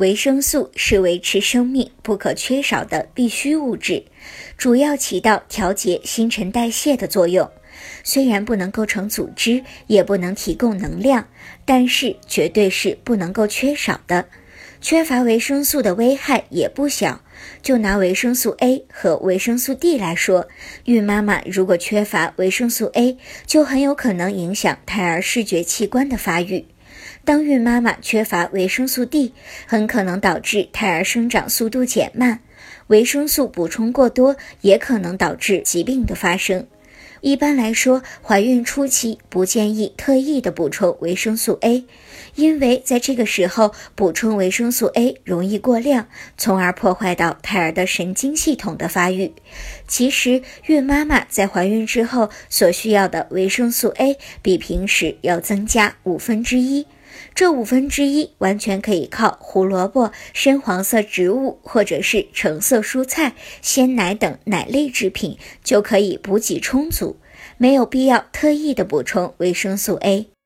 维生素是维持生命不可缺少的必需物质，主要起到调节新陈代谢的作用。虽然不能构成组织，也不能提供能量，但是绝对是不能够缺少的。缺乏维生素的危害也不小。就拿维生素 A 和维生素 D 来说，孕妈妈如果缺乏维生素 A，就很有可能影响胎儿视觉器官的发育。当孕妈妈缺乏维生素 D，很可能导致胎儿生长速度减慢。维生素补充过多，也可能导致疾病的发生。一般来说，怀孕初期不建议特意的补充维生素 A，因为在这个时候补充维生素 A 容易过量，从而破坏到胎儿的神经系统的发育。其实，孕妈妈在怀孕之后所需要的维生素 A 比平时要增加五分之一，这五分之一完全可以靠胡萝卜、深黄色植物或者是橙色蔬菜、鲜奶等奶类制品就可以补给充足。没有必要特意的补充维生素 A。